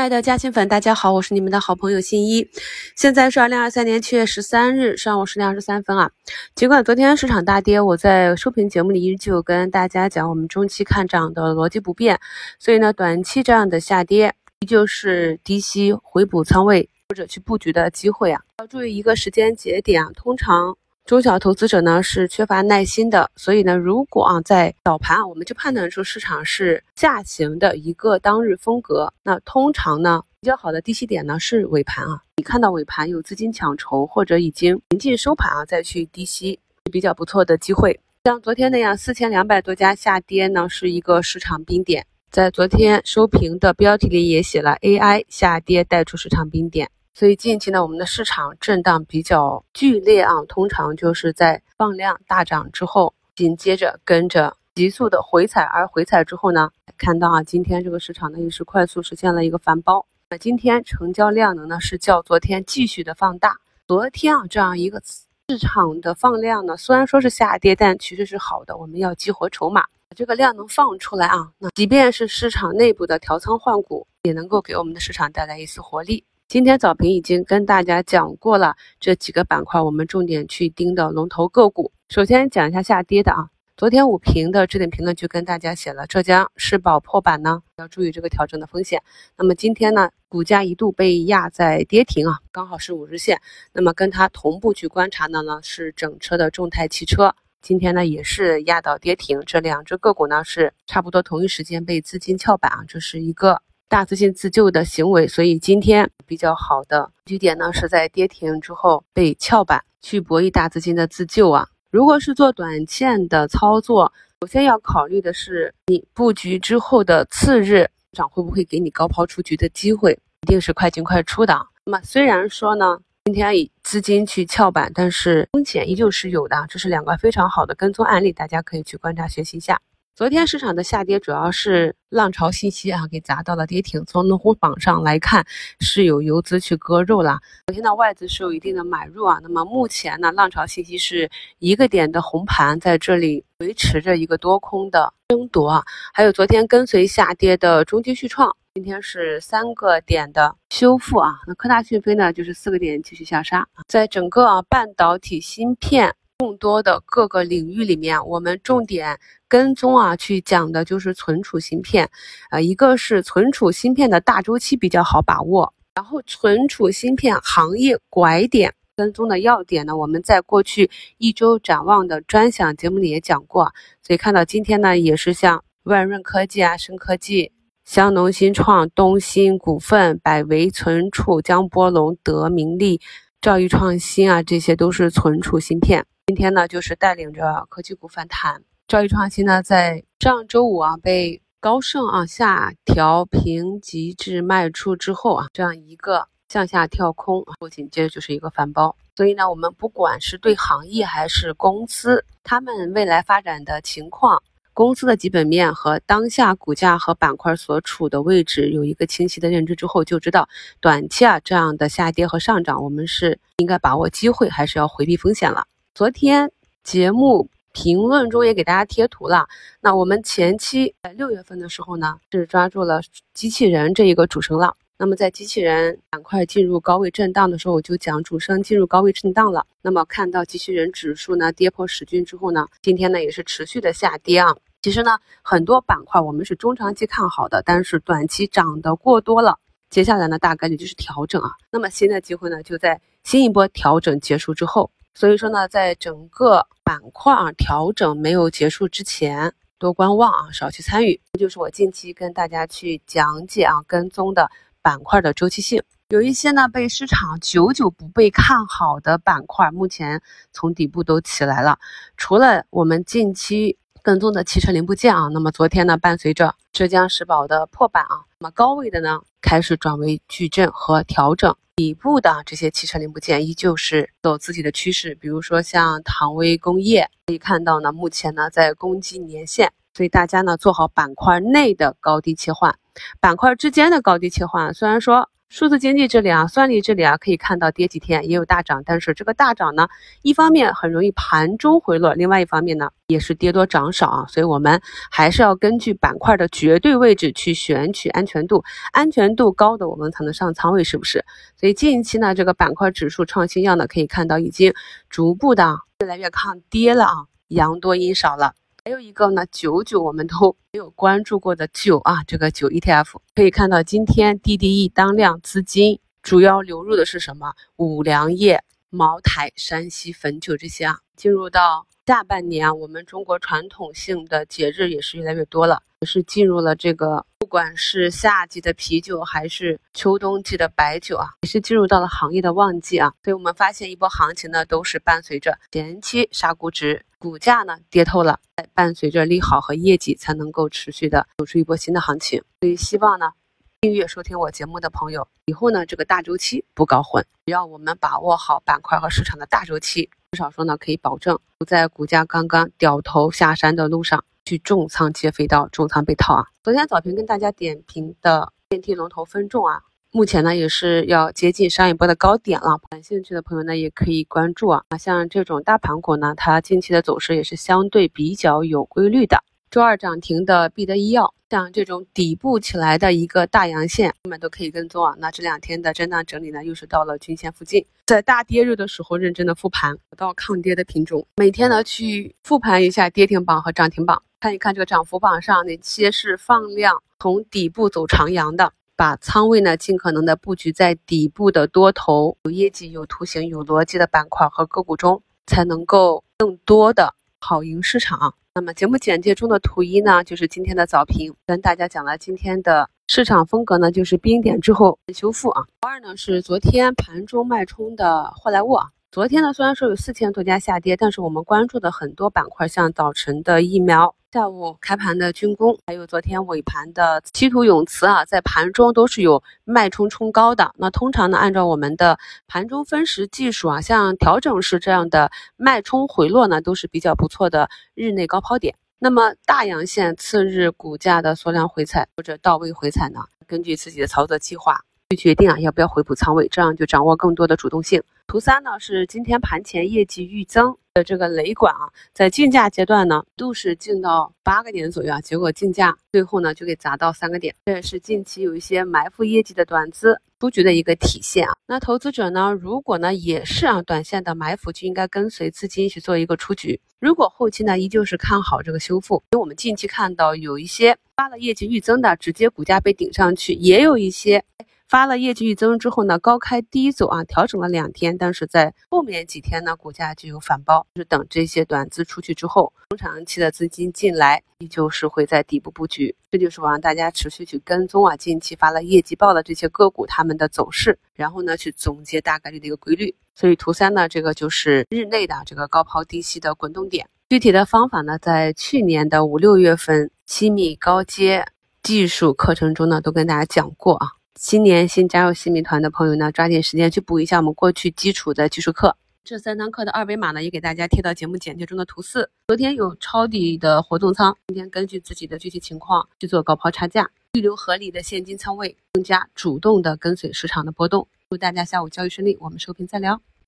亲爱的嘉兴粉，大家好，我是你们的好朋友新一。现在是二零二三年七月十三日上午十点二十三分啊。尽管昨天市场大跌，我在收评节目里依旧跟大家讲，我们中期看涨的逻辑不变，所以呢，短期这样的下跌依旧是低吸回补仓位或者去布局的机会啊。要注意一个时间节点啊，通常。中小投资者呢是缺乏耐心的，所以呢，如果啊在早盘啊，我们就判断出市场是下行的一个当日风格，那通常呢比较好的低吸点呢是尾盘啊，你看到尾盘有资金抢筹或者已经临近收盘啊，再去低吸比较不错的机会。像昨天那样四千两百多家下跌呢，是一个市场冰点，在昨天收评的标题里也写了 AI 下跌带出市场冰点。所以近期呢，我们的市场震荡比较剧烈啊，通常就是在放量大涨之后，紧接着跟着急速的回踩，而回踩之后呢，看到啊，今天这个市场呢也是快速实现了一个反包。那今天成交量能呢是较昨天继续的放大。昨天啊这样一个市场的放量呢，虽然说是下跌，但其实是好的。我们要激活筹码，这个量能放出来啊，那即便是市场内部的调仓换股，也能够给我们的市场带来一丝活力。今天早评已经跟大家讲过了这几个板块，我们重点去盯的龙头个股。首先讲一下下跌的啊，昨天午评的置顶评论就跟大家写了，浙江世宝破板呢，要注意这个调整的风险。那么今天呢，股价一度被压在跌停啊，刚好是五日线。那么跟它同步去观察的呢是整车的众泰汽车，今天呢也是压到跌停。这两只个股呢是差不多同一时间被资金翘板啊，这是一个。大资金自救的行为，所以今天比较好的据点呢是在跌停之后被翘板，去博弈大资金的自救啊。如果是做短线的操作，首先要考虑的是你布局之后的次日涨会不会给你高抛出局的机会，一定是快进快出的。那么虽然说呢，今天以资金去翘板，但是风险依旧是有的，这是两个非常好的跟踪案例，大家可以去观察学习一下。昨天市场的下跌主要是浪潮信息啊给砸到了跌停。从龙虎榜上来看，是有游资去割肉了。昨天的外资是有一定的买入啊。那么目前呢，浪潮信息是一个点的红盘，在这里维持着一个多空的争夺啊。还有昨天跟随下跌的中基旭创，今天是三个点的修复啊。那科大讯飞呢，就是四个点继续下杀。在整个啊半导体芯片。众多的各个领域里面，我们重点跟踪啊，去讲的就是存储芯片，呃，一个是存储芯片的大周期比较好把握，然后存储芯片行业拐点跟踪的要点呢，我们在过去一周展望的专享节目里也讲过，所以看到今天呢，也是像万润科技啊、深科技、香农新创、东芯股份、百维存储、江波龙、德明利、兆易创新啊，这些都是存储芯片。今天呢，就是带领着科技股反弹，兆易创新呢，在上周五啊被高盛啊下调评级至卖出之后啊，这样一个向下跳空，后紧接着就是一个反包。所以呢，我们不管是对行业还是公司，他们未来发展的情况，公司的基本面和当下股价和板块所处的位置有一个清晰的认知之后，就知道短期啊这样的下跌和上涨，我们是应该把握机会，还是要回避风险了。昨天节目评论中也给大家贴图了。那我们前期在六月份的时候呢，是抓住了机器人这一个主升浪。那么在机器人板块进入高位震荡的时候，我就讲主升进入高位震荡了。那么看到机器人指数呢跌破十均之后呢，今天呢也是持续的下跌啊。其实呢，很多板块我们是中长期看好的，但是短期涨得过多了，接下来呢大概率就是调整啊。那么新的机会呢就在新一波调整结束之后。所以说呢，在整个板块啊调整没有结束之前，多观望啊，少去参与。这就是我近期跟大家去讲解啊跟踪的板块的周期性。有一些呢被市场久久不被看好的板块，目前从底部都起来了。除了我们近期跟踪的汽车零部件啊，那么昨天呢，伴随着浙江石宝的破板啊，那么高位的呢开始转为矩阵和调整。底部的这些汽车零部件依旧是走自己的趋势，比如说像唐威工业，可以看到呢，目前呢在攻击年线，所以大家呢做好板块内的高低切换，板块之间的高低切换。虽然说数字经济这里啊，算力这里啊，可以看到跌几天也有大涨，但是这个大涨呢，一方面很容易盘中回落，另外一方面呢，也是跌多涨少啊，所以我们还是要根据板块的绝对位置去选取安全度，安全度高的我们才能上仓位，是不是？所以近期呢，这个板块指数创新药呢，可以看到已经逐步的越来越抗跌了啊，阳多阴少了。还有一个呢，九九我们都 没有关注过的九啊，这个九 ETF 可以看到，今天 DDE 当量资金主要流入的是什么？五粮液、茅台、山西汾酒这些啊，进入到。下半年啊，我们中国传统性的节日也是越来越多了，也是进入了这个，不管是夏季的啤酒还是秋冬季的白酒啊，也是进入到了行业的旺季啊。所以我们发现一波行情呢，都是伴随着前期杀估值，股价呢跌透了，伴随着利好和业绩才能够持续的走出一波新的行情。所以希望呢。订阅收听我节目的朋友，以后呢这个大周期不搞混，只要我们把握好板块和市场的大周期，至少说呢可以保证不在股价刚刚掉头下山的路上去重仓接飞刀、重仓被套啊。昨天早评跟大家点评的电梯龙头分众啊，目前呢也是要接近上一波的高点了，感兴趣的朋友呢也可以关注啊。像这种大盘股呢，它近期的走势也是相对比较有规律的。周二涨停的必得医药，像这种底部起来的一个大阳线，我们都可以跟踪啊。那这两天的震荡整理呢，又是到了均线附近，在大跌日的时候认真的复盘，找到抗跌的品种，每天呢去复盘一下跌停榜和涨停榜，看一看这个涨幅榜上哪些是放量从底部走长阳的，把仓位呢尽可能的布局在底部的多头、有业绩、有图形、有逻辑的板块和个股中，才能够更多的跑赢市场。那么节目简介中的图一呢，就是今天的早评，跟大家讲了今天的市场风格呢，就是冰点之后修复啊。二呢是昨天盘中脉冲的霍莱沃啊。昨天呢虽然说有四千多家下跌，但是我们关注的很多板块，像早晨的疫苗。下午开盘的军工，还有昨天尾盘的稀土永磁啊，在盘中都是有脉冲冲高的。那通常呢，按照我们的盘中分时技术啊，像调整式这样的脉冲回落呢，都是比较不错的日内高抛点。那么大阳线次日股价的缩量回踩或者到位回踩呢，根据自己的操作计划去决定啊要不要回补仓位，这样就掌握更多的主动性。图三呢是今天盘前业绩预增。的这个雷管啊，在竞价阶段呢，都是进到八个点左右啊，结果竞价最后呢就给砸到三个点，这也是近期有一些埋伏业绩的短资出局的一个体现啊。那投资者呢，如果呢也是啊短线的埋伏，就应该跟随资金去做一个出局。如果后期呢依旧是看好这个修复，因为我们近期看到有一些发了业绩预增的，直接股价被顶上去，也有一些。发了业绩预增之后呢，高开低走啊，调整了两天，但是在后面几天呢，股价就有反包，就是等这些短资出去之后，中长期的资金进来，依旧是会在底部布局。这就是我让大家持续去跟踪啊，近期发了业绩报的这些个股它们的走势，然后呢去总结大概率的一个规律。所以图三呢，这个就是日内的这个高抛低吸的滚动点。具体的方法呢，在去年的五六月份七米高阶技术课程中呢，都跟大家讲过啊。新年新加入新米团的朋友呢，抓紧时间去补一下我们过去基础的技术课。这三堂课的二维码呢，也给大家贴到节目简介中的图四。昨天有抄底的活动仓，今天根据自己的具体情况去做高抛差价，预留合理的现金仓位，更加主动的跟随市场的波动。祝大家下午交易顺利，我们收评再聊。